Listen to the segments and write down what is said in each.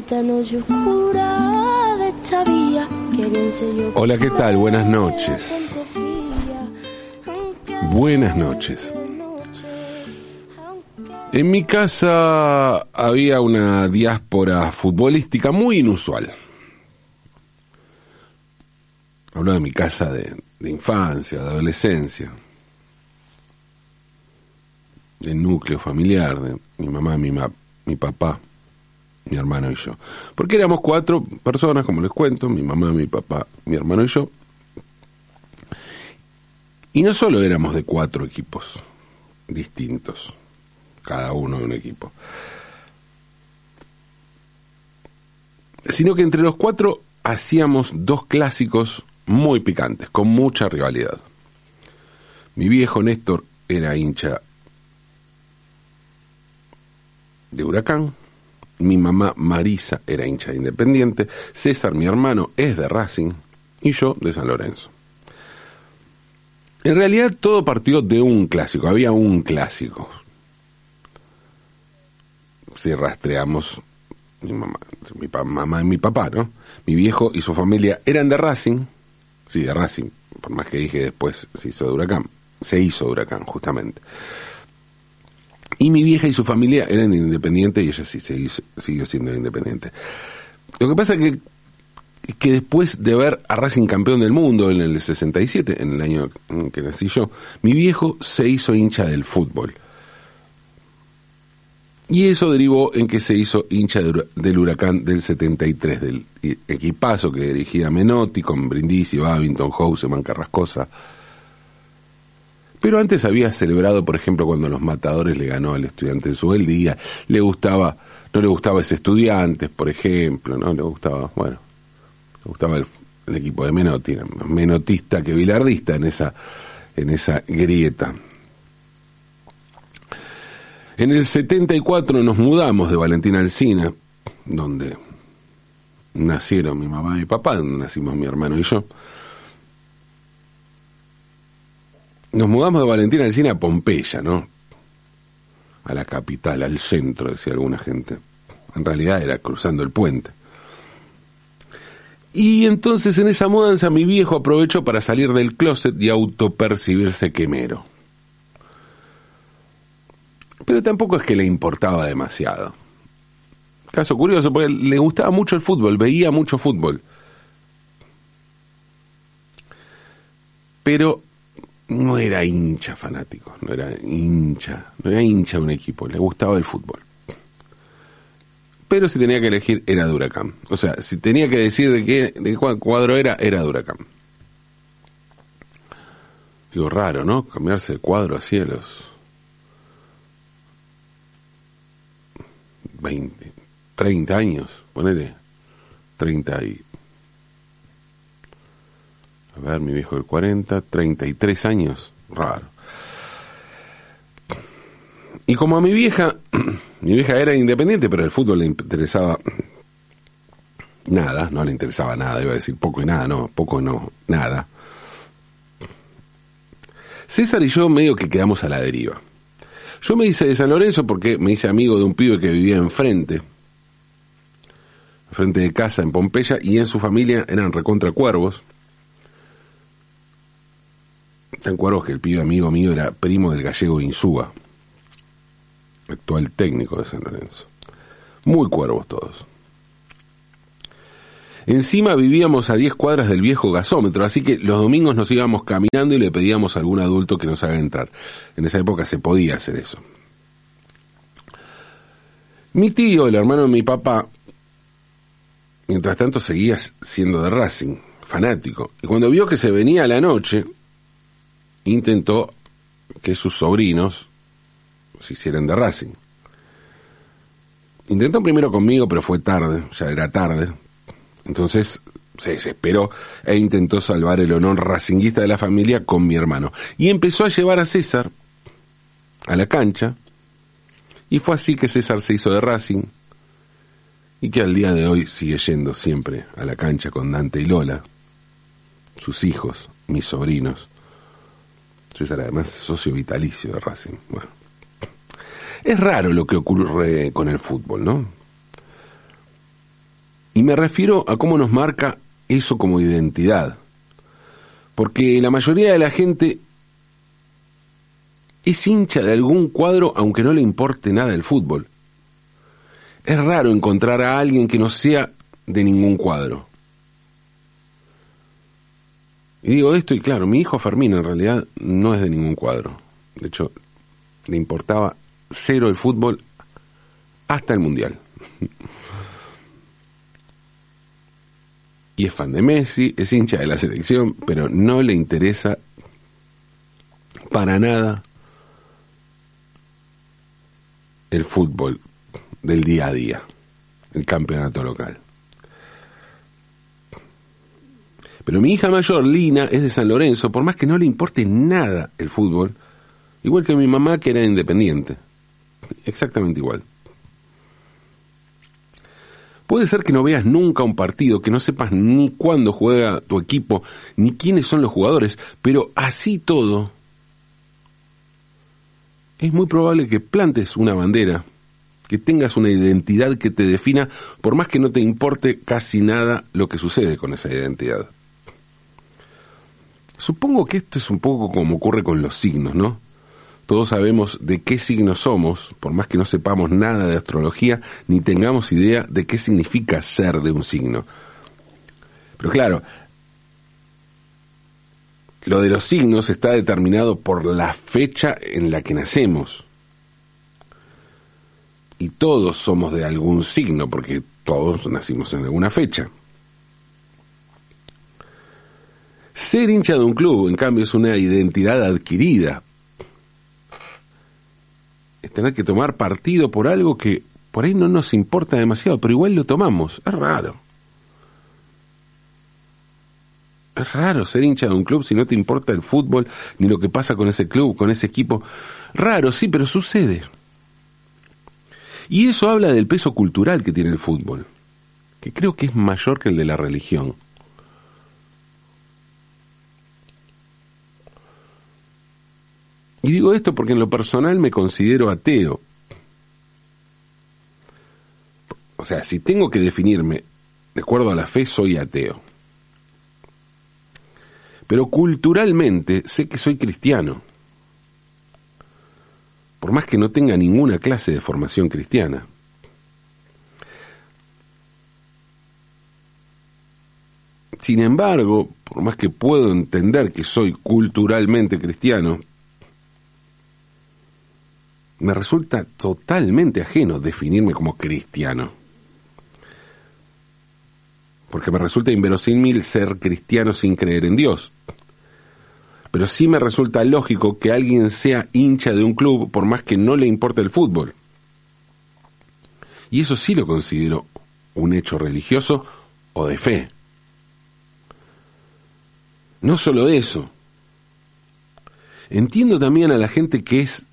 esta noche oscura de esta vía, que bien sé yo Hola, ¿qué tal? Buenas noches. Buenas noches. En mi casa había una diáspora futbolística muy inusual. Hablo de mi casa de, de infancia, de adolescencia, del núcleo familiar, de mi mamá, mi, ma- mi papá, mi hermano y yo. Porque éramos cuatro personas, como les cuento, mi mamá, mi papá, mi hermano y yo. Y no solo éramos de cuatro equipos distintos, cada uno de un equipo, sino que entre los cuatro hacíamos dos clásicos muy picantes, con mucha rivalidad. Mi viejo Néstor era hincha de Huracán, mi mamá Marisa era hincha de Independiente, César, mi hermano, es de Racing y yo de San Lorenzo. En realidad todo partió de un clásico, había un clásico. Si rastreamos mi mamá, mi mamá y mi papá, ¿no? Mi viejo y su familia eran de Racing, sí, de Racing, por más que dije después se hizo de Huracán, se hizo de Huracán, justamente. Y mi vieja y su familia eran independientes y ella sí se siguió siendo independiente. Lo que pasa es que, que después de ver a Racing campeón del mundo en el 67, en el año en que nací yo, mi viejo se hizo hincha del fútbol. Y eso derivó en que se hizo hincha del huracán del 73, del i- equipazo que dirigía Menotti con Brindisi, Babington, Houseman, Carrascosa. Pero antes había celebrado, por ejemplo, cuando los matadores le ganó al estudiante de su día, le gustaba, no le gustaba ese estudiantes, por ejemplo, no le gustaba, bueno, le gustaba el, el equipo de Menotti, menotista que bilardista en esa, en esa grieta. En el 74 nos mudamos de Valentina Alcina, donde nacieron mi mamá y papá, donde nacimos mi hermano y yo. Nos mudamos de Valentina Alcina a Pompeya, ¿no? A la capital, al centro, decía alguna gente. En realidad era cruzando el puente. Y entonces en esa mudanza mi viejo aprovechó para salir del closet y autopercibirse quemero. Pero tampoco es que le importaba demasiado. Caso curioso, porque le gustaba mucho el fútbol, veía mucho fútbol. Pero no era hincha fanático, no era hincha, no era hincha de un equipo, le gustaba el fútbol. Pero si tenía que elegir, era de. O sea, si tenía que decir de qué, cuadro era, era de. Digo, raro, ¿no? Cambiarse de cuadro así a los 20, 30 años, ponele 30 y... A ver, mi viejo del 40, 33 años, raro. Y como a mi vieja, mi vieja era independiente, pero el fútbol le interesaba nada, no le interesaba nada, iba a decir poco y nada, no, poco no, nada. César y yo medio que quedamos a la deriva. Yo me hice de San Lorenzo porque me hice amigo de un pibe que vivía enfrente, enfrente de casa en Pompeya, y en su familia eran recontra cuervos. Tan cuervos que el pibe amigo mío era primo del gallego Insúa, actual técnico de San Lorenzo. Muy cuervos todos. Encima vivíamos a 10 cuadras del viejo gasómetro, así que los domingos nos íbamos caminando y le pedíamos a algún adulto que nos haga entrar. En esa época se podía hacer eso. Mi tío, el hermano de mi papá, mientras tanto seguía siendo de Racing, fanático, y cuando vio que se venía la noche, intentó que sus sobrinos se hicieran de Racing. Intentó primero conmigo, pero fue tarde, ya era tarde. Entonces se desesperó e intentó salvar el honor racinguista de la familia con mi hermano. Y empezó a llevar a César a la cancha. Y fue así que César se hizo de Racing. Y que al día de hoy sigue yendo siempre a la cancha con Dante y Lola. Sus hijos, mis sobrinos. César además es socio vitalicio de Racing. Bueno. Es raro lo que ocurre con el fútbol, ¿no? Y me refiero a cómo nos marca eso como identidad. Porque la mayoría de la gente es hincha de algún cuadro aunque no le importe nada el fútbol. Es raro encontrar a alguien que no sea de ningún cuadro. Y digo esto y claro, mi hijo Fermín en realidad no es de ningún cuadro. De hecho, le importaba cero el fútbol hasta el Mundial. y es fan de Messi, es hincha de la selección, pero no le interesa para nada el fútbol del día a día, el campeonato local. Pero mi hija mayor, Lina, es de San Lorenzo, por más que no le importe nada el fútbol, igual que mi mamá que era independiente. Exactamente igual. Puede ser que no veas nunca un partido, que no sepas ni cuándo juega tu equipo, ni quiénes son los jugadores, pero así todo, es muy probable que plantes una bandera, que tengas una identidad que te defina, por más que no te importe casi nada lo que sucede con esa identidad. Supongo que esto es un poco como ocurre con los signos, ¿no? Todos sabemos de qué signo somos, por más que no sepamos nada de astrología, ni tengamos idea de qué significa ser de un signo. Pero claro, lo de los signos está determinado por la fecha en la que nacemos. Y todos somos de algún signo, porque todos nacimos en alguna fecha. Ser hincha de un club, en cambio, es una identidad adquirida. Es tener que tomar partido por algo que por ahí no nos importa demasiado, pero igual lo tomamos. Es raro. Es raro ser hincha de un club si no te importa el fútbol ni lo que pasa con ese club, con ese equipo. Raro, sí, pero sucede. Y eso habla del peso cultural que tiene el fútbol, que creo que es mayor que el de la religión. Y digo esto porque en lo personal me considero ateo. O sea, si tengo que definirme de acuerdo a la fe, soy ateo. Pero culturalmente sé que soy cristiano. Por más que no tenga ninguna clase de formación cristiana. Sin embargo, por más que puedo entender que soy culturalmente cristiano, me resulta totalmente ajeno definirme como cristiano. Porque me resulta inverosímil ser cristiano sin creer en Dios. Pero sí me resulta lógico que alguien sea hincha de un club por más que no le importe el fútbol. Y eso sí lo considero un hecho religioso o de fe. No solo eso. Entiendo también a la gente que es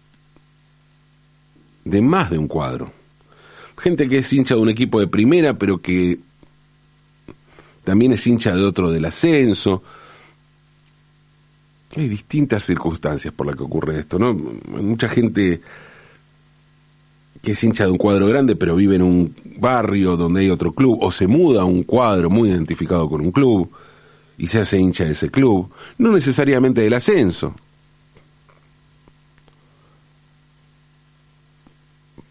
de más de un cuadro. Gente que es hincha de un equipo de primera, pero que también es hincha de otro del ascenso. Hay distintas circunstancias por las que ocurre esto, ¿no? Mucha gente que es hincha de un cuadro grande, pero vive en un barrio donde hay otro club, o se muda a un cuadro muy identificado con un club y se hace hincha de ese club, no necesariamente del ascenso,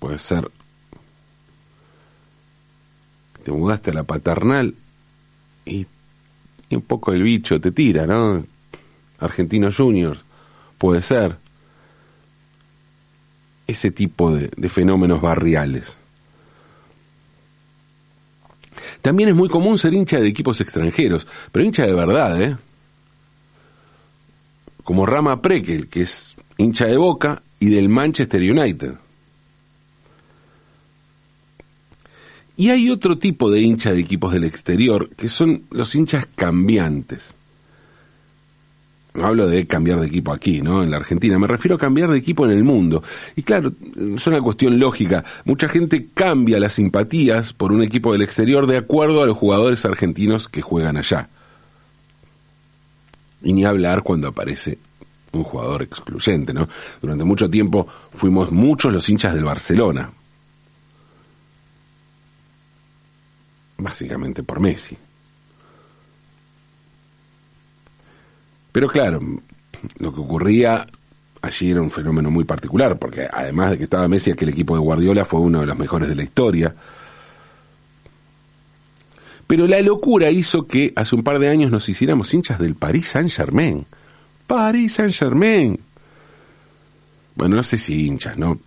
puede ser. Te mudaste a la paternal y, un poco el bicho te tira, ¿no? Argentino Juniors, puede ser. Ese tipo de, de fenómenos barriales. También es muy común ser hincha de equipos extranjeros, pero hincha de verdad, ¿eh? Como Rama Prekel, que es hincha de Boca y del Manchester United. Y hay otro tipo de hincha de equipos del exterior, que son los hinchas cambiantes. No hablo de cambiar de equipo aquí, ¿no? En la Argentina. Me refiero a cambiar de equipo en el mundo. Y claro, es una cuestión lógica. Mucha gente cambia las simpatías por un equipo del exterior de acuerdo a los jugadores argentinos que juegan allá. Y ni hablar cuando aparece un jugador excluyente, ¿no? Durante mucho tiempo fuimos muchos los hinchas del Barcelona, básicamente por Messi. Pero claro, lo que ocurría allí era un fenómeno muy particular, porque además de que estaba Messi, aquel equipo de Guardiola fue uno de los mejores de la historia. Pero la locura hizo que hace un par de años nos hiciéramos hinchas del Paris Saint Germain. Paris Saint Germain. Bueno, no sé si hinchas, ¿no?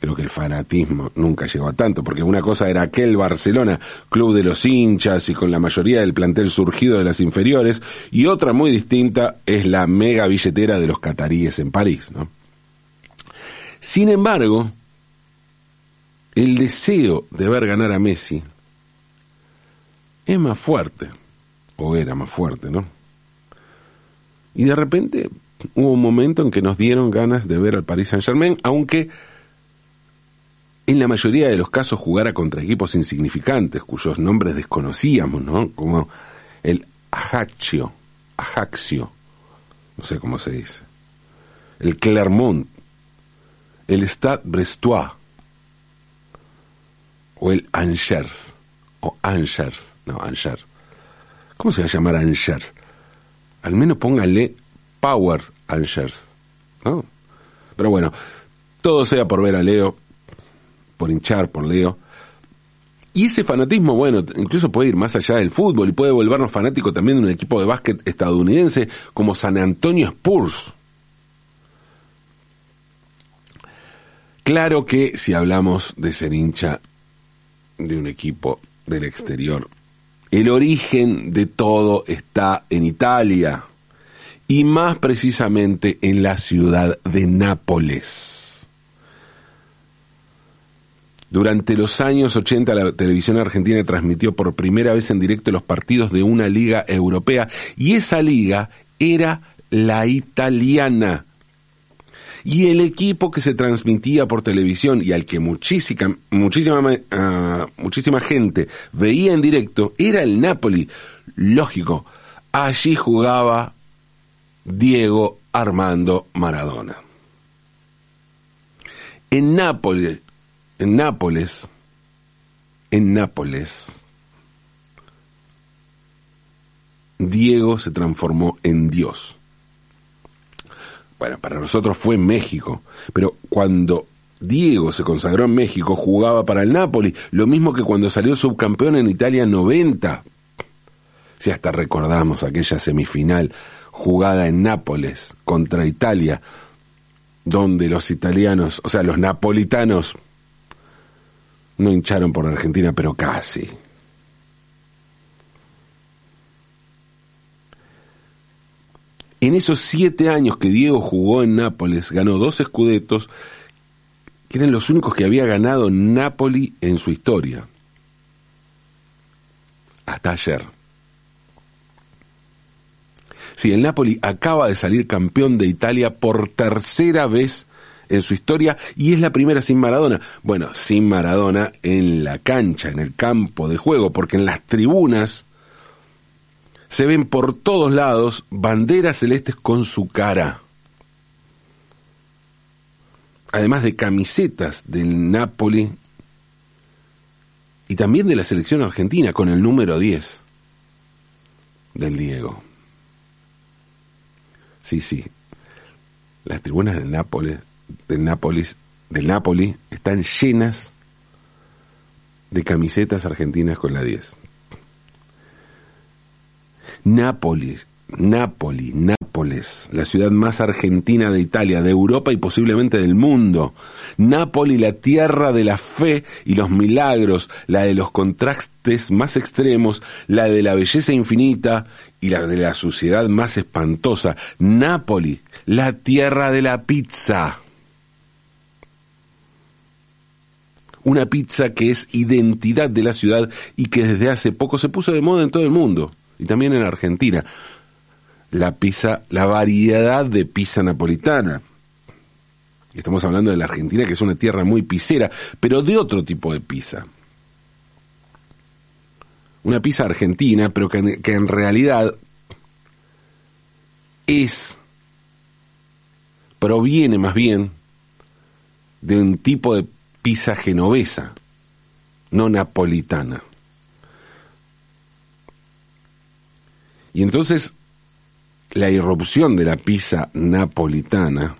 Creo que el fanatismo nunca llegó a tanto, porque una cosa era aquel Barcelona, club de los hinchas y con la mayoría del plantel surgido de las inferiores, y otra muy distinta es la mega billetera de los cataríes en París, ¿no? Sin embargo, el deseo de ver ganar a Messi es más fuerte, o era más fuerte, ¿no? Y de repente hubo un momento en que nos dieron ganas de ver al Paris Saint Germain, aunque en la mayoría de los casos jugara contra equipos insignificantes, cuyos nombres desconocíamos, ¿no? Como el Ajaccio, Ajaxio, no sé cómo se dice, el Clermont, el Stade Brestois, o el Angers, o Angers, no, Angers. ¿Cómo se va a llamar Angers? Al menos póngale Power Angers, ¿no? Pero bueno, todo sea por ver a Leo, por hinchar por Leo. Y ese fanatismo, bueno, incluso puede ir más allá del fútbol y puede volvernos fanáticos también de un equipo de básquet estadounidense como San Antonio Spurs. Claro que si hablamos de ser hincha de un equipo del exterior, el origen de todo está en Italia y más precisamente en la ciudad de Nápoles. Durante los años 80 la televisión argentina transmitió por primera vez en directo los partidos de una liga europea y esa liga era la italiana. Y el equipo que se transmitía por televisión y al que muchísima, muchísima, uh, muchísima gente veía en directo era el Napoli. Lógico, allí jugaba Diego Armando Maradona. En Nápoles, en Nápoles, en Nápoles, Diego se transformó en Dios. Bueno, para nosotros fue México, pero cuando Diego se consagró en México jugaba para el Napoli, lo mismo que cuando salió subcampeón en Italia 90. Si hasta recordamos aquella semifinal jugada en Nápoles contra Italia, donde los italianos, o sea, los napolitanos, no hincharon por Argentina, pero casi. En esos siete años que Diego jugó en Nápoles, ganó dos escudetos, que eran los únicos que había ganado Nápoli en su historia. Hasta ayer. Sí, el Napoli acaba de salir campeón de Italia por tercera vez en su historia y es la primera sin Maradona. Bueno, sin Maradona en la cancha, en el campo de juego, porque en las tribunas se ven por todos lados banderas celestes con su cara. Además de camisetas del Napoli y también de la selección argentina con el número 10 del Diego. Sí, sí. Las tribunas del Nápoles, del Nápoles, del Napoli están llenas de camisetas argentinas con la 10. Nápoles, Nápoli, Nápoles, la ciudad más argentina de Italia, de Europa y posiblemente del mundo. Nápoli, la tierra de la fe y los milagros, la de los contrastes más extremos, la de la belleza infinita y la de la suciedad más espantosa. Nápoli, la tierra de la pizza. Una pizza que es identidad de la ciudad y que desde hace poco se puso de moda en todo el mundo y también en Argentina. La pizza, la variedad de pizza napolitana. Estamos hablando de la Argentina, que es una tierra muy pisera, pero de otro tipo de pizza. Una pizza argentina, pero que, que en realidad es, proviene más bien de un tipo de pizza genovesa. no napolitana. Y entonces la irrupción de la pizza napolitana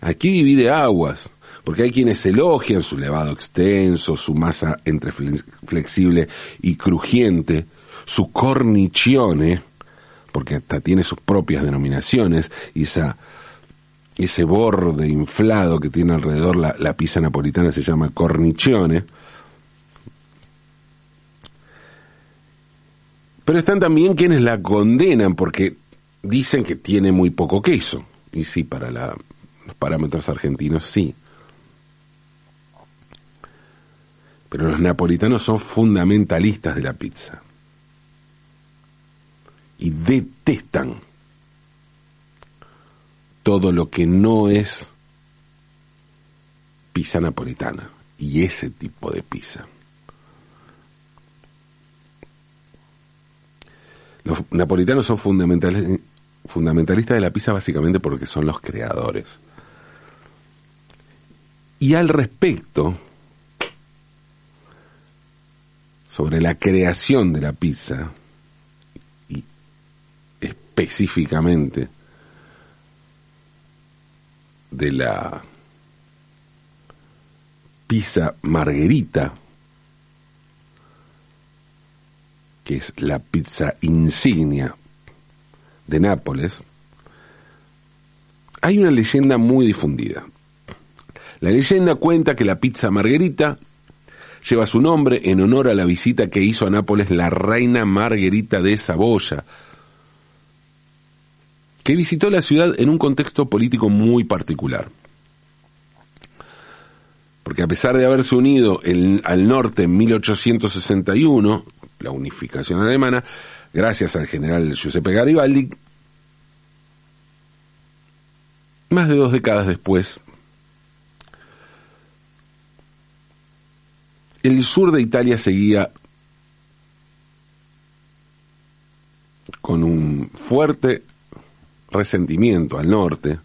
aquí divide aguas, porque hay quienes elogian su levado extenso, su masa entre flexible y crujiente, su cornicione, porque hasta tiene sus propias denominaciones, y esa, ese borde inflado que tiene alrededor la, la pizza napolitana se llama cornicione, Pero están también quienes la condenan porque dicen que tiene muy poco queso. Y sí, para los parámetros argentinos sí. Pero los napolitanos son fundamentalistas de la pizza. Y detestan todo lo que no es pizza napolitana y ese tipo de pizza. Los napolitanos son fundamentales, fundamentalistas de la pizza básicamente porque son los creadores. Y al respecto, sobre la creación de la pizza, y específicamente de la pizza margherita, que es la pizza insignia de Nápoles, hay una leyenda muy difundida. La leyenda cuenta que la pizza margherita lleva su nombre en honor a la visita que hizo a Nápoles la reina Margherita de Saboya, que visitó la ciudad en un contexto político muy particular. Porque a pesar de haberse unido al norte en 1861, la unificación alemana, gracias al general Giuseppe Garibaldi, más de dos décadas después, el sur de Italia seguía con un fuerte resentimiento al norte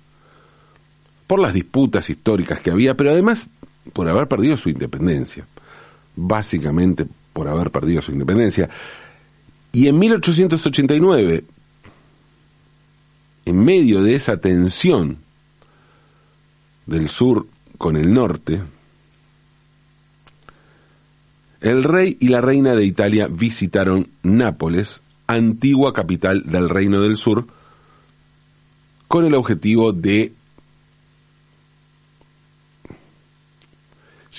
por las disputas históricas que había, pero además por haber perdido su independencia, básicamente por haber perdido su independencia. Y en 1889, en medio de esa tensión del sur con el norte, el rey y la reina de Italia visitaron Nápoles, antigua capital del Reino del Sur, con el objetivo de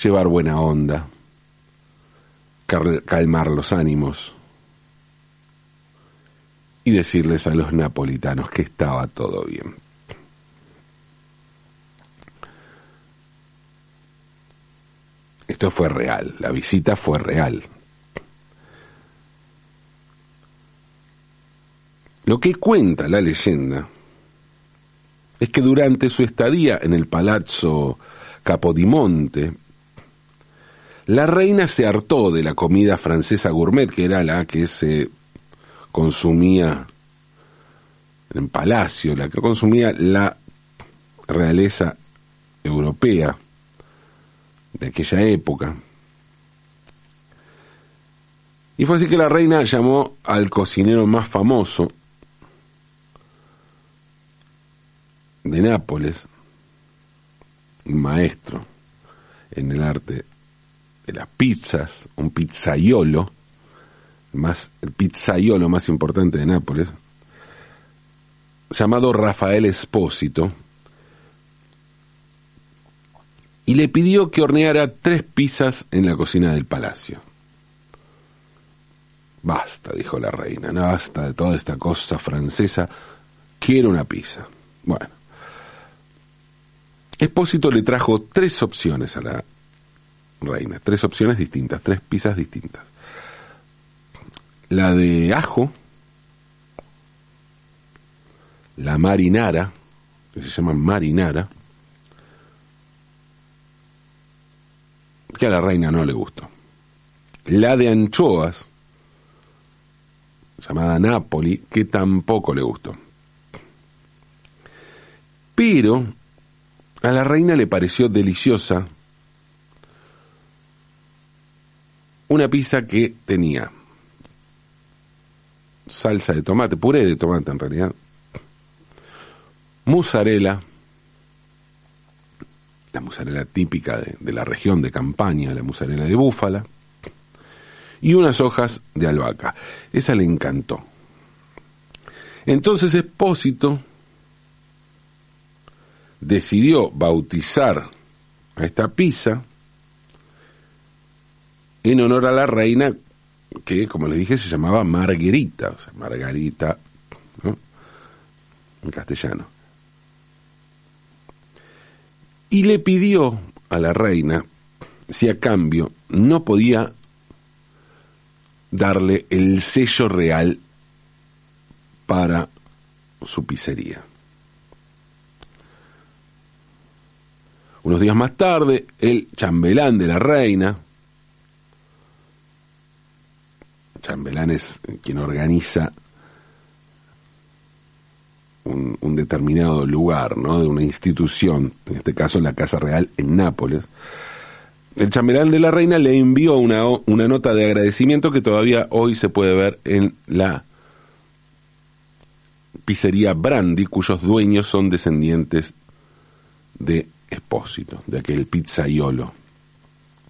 llevar buena onda, calmar los ánimos y decirles a los napolitanos que estaba todo bien. Esto fue real, la visita fue real. Lo que cuenta la leyenda es que durante su estadía en el Palazzo Capodimonte, la reina se hartó de la comida francesa gourmet, que era la que se consumía en palacio, la que consumía la realeza europea de aquella época. Y fue así que la reina llamó al cocinero más famoso de Nápoles, un maestro en el arte de las pizzas, un pizzaiolo, más, el pizzaiolo más importante de Nápoles, llamado Rafael Espósito, y le pidió que horneara tres pizzas en la cocina del palacio. Basta, dijo la reina, basta de toda esta cosa francesa, quiero una pizza. Bueno, Espósito le trajo tres opciones a la reina. Tres opciones distintas, tres pizzas distintas. La de ajo, la marinara, que se llama marinara, que a la reina no le gustó. La de anchoas, llamada Napoli, que tampoco le gustó. Pero a la reina le pareció deliciosa una pizza que tenía salsa de tomate, puré de tomate en realidad, mozzarella, la mozzarella típica de, de la región de Campaña, la mozzarella de búfala, y unas hojas de albahaca. Esa le encantó. Entonces Espósito decidió bautizar a esta pizza en honor a la reina que, como les dije, se llamaba Margarita, o sea, Margarita, en castellano. Y le pidió a la reina si a cambio no podía darle el sello real para su pizzería. Unos días más tarde, el chambelán de la reina, chambelán es quien organiza un, determinado lugar, ¿no? De una institución, en este caso la Casa Real en Nápoles, el chambelán de la reina le envió una, una nota de agradecimiento que todavía hoy se puede ver en la pizzería Brandi, cuyos dueños son descendientes de De aquel pizzaiolo,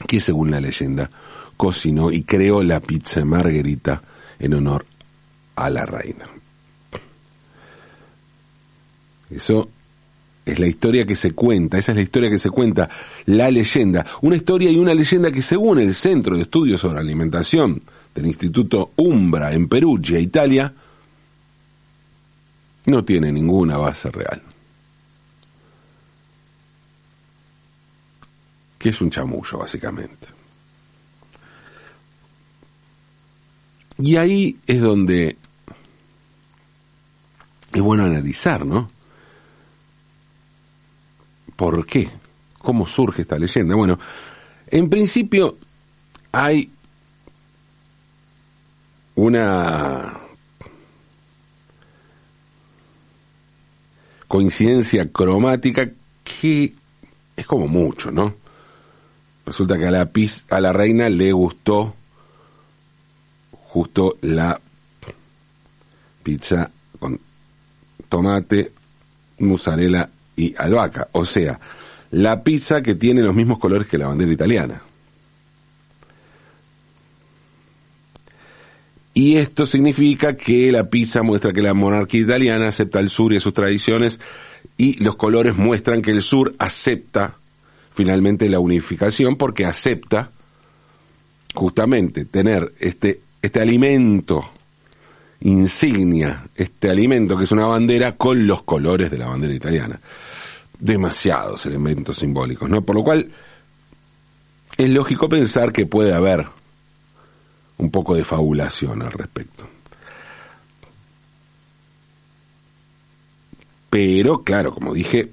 que según la leyenda cocinó y creó la pizza margarita en honor a la reina. Eso es la historia que se cuenta, esa es la historia que se cuenta, la leyenda. Una historia y una leyenda que según el Centro de Estudios sobre Alimentación del Instituto Umbra en Perugia, Italia, no tiene ninguna base real. Que es un chamullo, básicamente. Y ahí es donde es bueno analizar, ¿no? ¿Por qué? ¿Cómo surge esta leyenda? Bueno, en principio hay una coincidencia cromática que es como mucho, ¿no? Resulta que a la, a la reina le gustó justo la pizza con tomate, mozzarella y albahaca, o sea, la pizza que tiene los mismos colores que la bandera italiana. Y esto significa que la pizza muestra que la monarquía italiana acepta el sur y sus tradiciones y los colores muestran que el sur acepta finalmente la unificación porque acepta justamente tener este, este alimento insignia, este alimento que es una bandera con los colores de la bandera italiana. Demasiados elementos simbólicos, ¿no? Por lo cual es lógico pensar que puede haber un poco de fabulación al respecto. Pero, claro, como dije,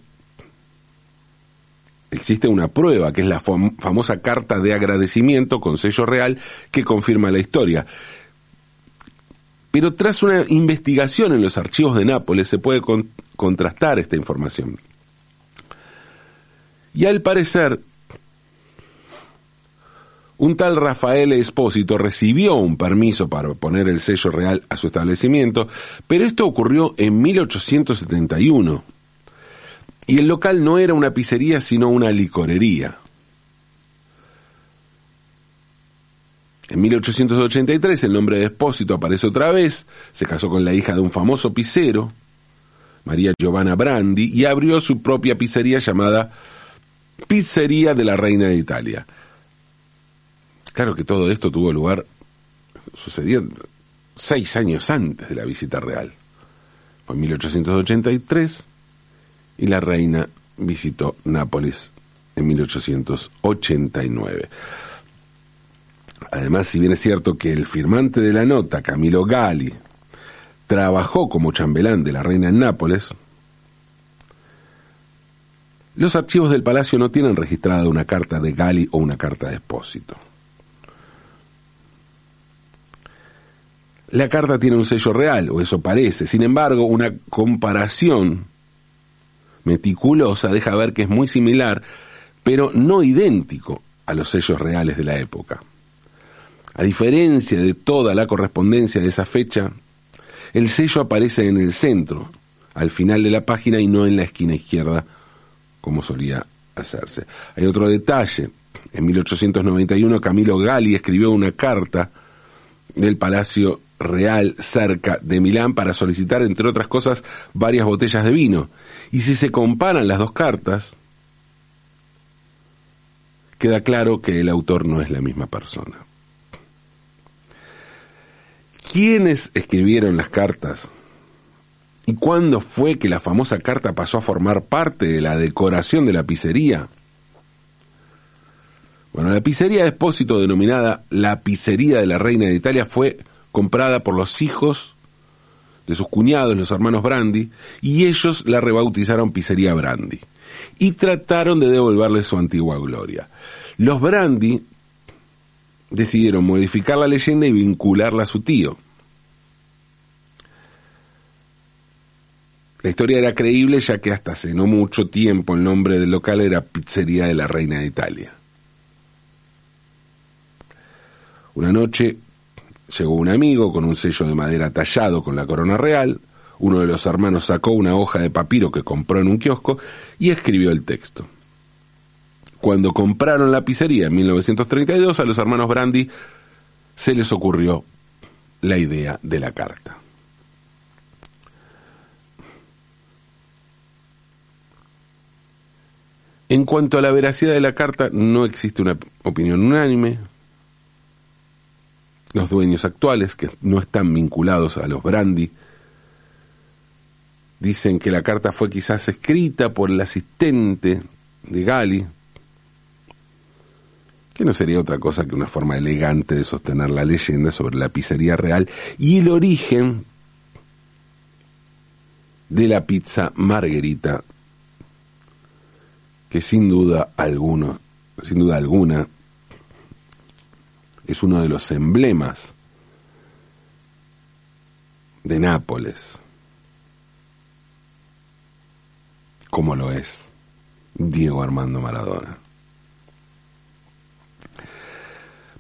existe una prueba, que es la famosa carta de agradecimiento con sello real que confirma la historia. Pero tras una investigación en los archivos de Nápoles se puede con contrastar esta información. Y al parecer, un tal Rafael Espósito recibió un permiso para poner el sello real a su establecimiento, pero esto ocurrió en 1871. Y el local no era una pizzería, sino una licorería. En 1883 el nombre de Espósito aparece otra vez, se casó con la hija de un famoso pizzero, María Giovanna Brandi, y abrió su propia pizzería llamada Pizzería de la Reina de Italia. Claro que todo esto tuvo lugar, sucedió seis años antes de la visita real. Fue en 1883 y la reina visitó Nápoles en 1889. Además, si bien es cierto que el firmante de la nota, Camilo Gali, trabajó como chambelán de la reina en Nápoles, los archivos del palacio no tienen registrada una carta de Gali o una carta de expósito. La carta tiene un sello real, o eso parece. Sin embargo, una comparación meticulosa deja ver que es muy similar, pero no idéntico a los sellos reales de la época. A diferencia de toda la correspondencia de esa fecha, el sello aparece en el centro, al final de la página y no en la esquina izquierda, como solía hacerse. Hay otro detalle. En 1891 Camilo Gali escribió una carta del Palacio Real cerca de Milán para solicitar, entre otras cosas, varias botellas de vino. Y si se comparan las dos cartas, queda claro que el autor no es la misma persona. ¿Quiénes escribieron las cartas? ¿Y cuándo fue que la famosa carta pasó a formar parte de la decoración de la pizzería? Bueno, la pizzería de Espósito, denominada la pizzería de la Reina de Italia, fue comprada por los hijos de sus cuñados, los hermanos Brandi, y ellos la rebautizaron Pizzería Brandi. Y trataron de devolverle su antigua gloria. Los Brandi decidieron modificar la leyenda y vincularla a su tío. La historia era creíble ya que hasta hace no mucho tiempo el nombre del local era Pizzería de la Reina de Italia. Una noche llegó un amigo con un sello de madera tallado con la corona real, uno de los hermanos sacó una hoja de papiro que compró en un kiosco y escribió el texto. Cuando compraron la pizzería en 1932, a los hermanos Brandi se les ocurrió la idea de la carta. En cuanto a la veracidad de la carta, no existe una opinión unánime. Los dueños actuales, que no están vinculados a los Brandi, dicen que la carta fue quizás escrita por el asistente de Gali, que no sería otra cosa que una forma elegante de sostener la leyenda sobre la pizzería real y el origen de la pizza margarita, que sin duda alguno, sin duda alguna, es uno de los emblemas de Nápoles, como lo es Diego Armando Maradona.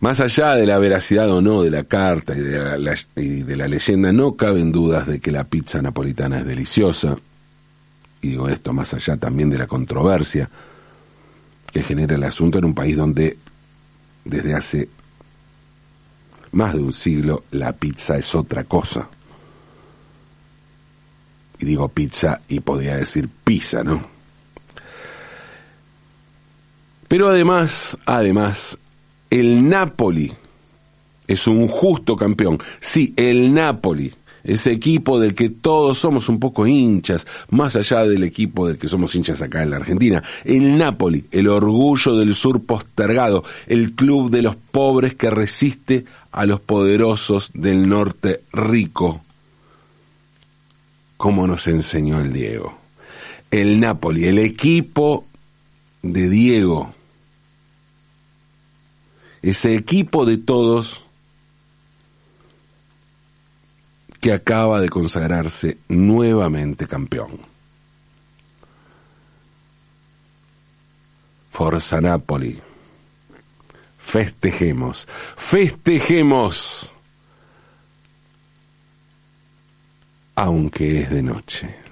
Más allá de la veracidad o no de la carta y de la, y de la, leyenda, no caben dudas de que la pizza napolitana es deliciosa. Y digo esto más allá también de la controversia que genera el asunto en un país donde desde hace más de un siglo la pizza es otra cosa. Y digo pizza y podría decir pizza, ¿no? Pero además, además, el Napoli es un justo campeón. Sí, el Napoli, ese equipo del que todos somos un poco hinchas, más allá del equipo del que somos hinchas acá en la Argentina. El Napoli, el orgullo del sur postergado, el club de los pobres que resiste a los poderosos del norte rico, como nos enseñó el Diego. El Napoli, el equipo de Diego, ese equipo de todos acaba de consagrarse nuevamente campeón. Forza Napoli. Festejemos, festejemos, aunque es de noche.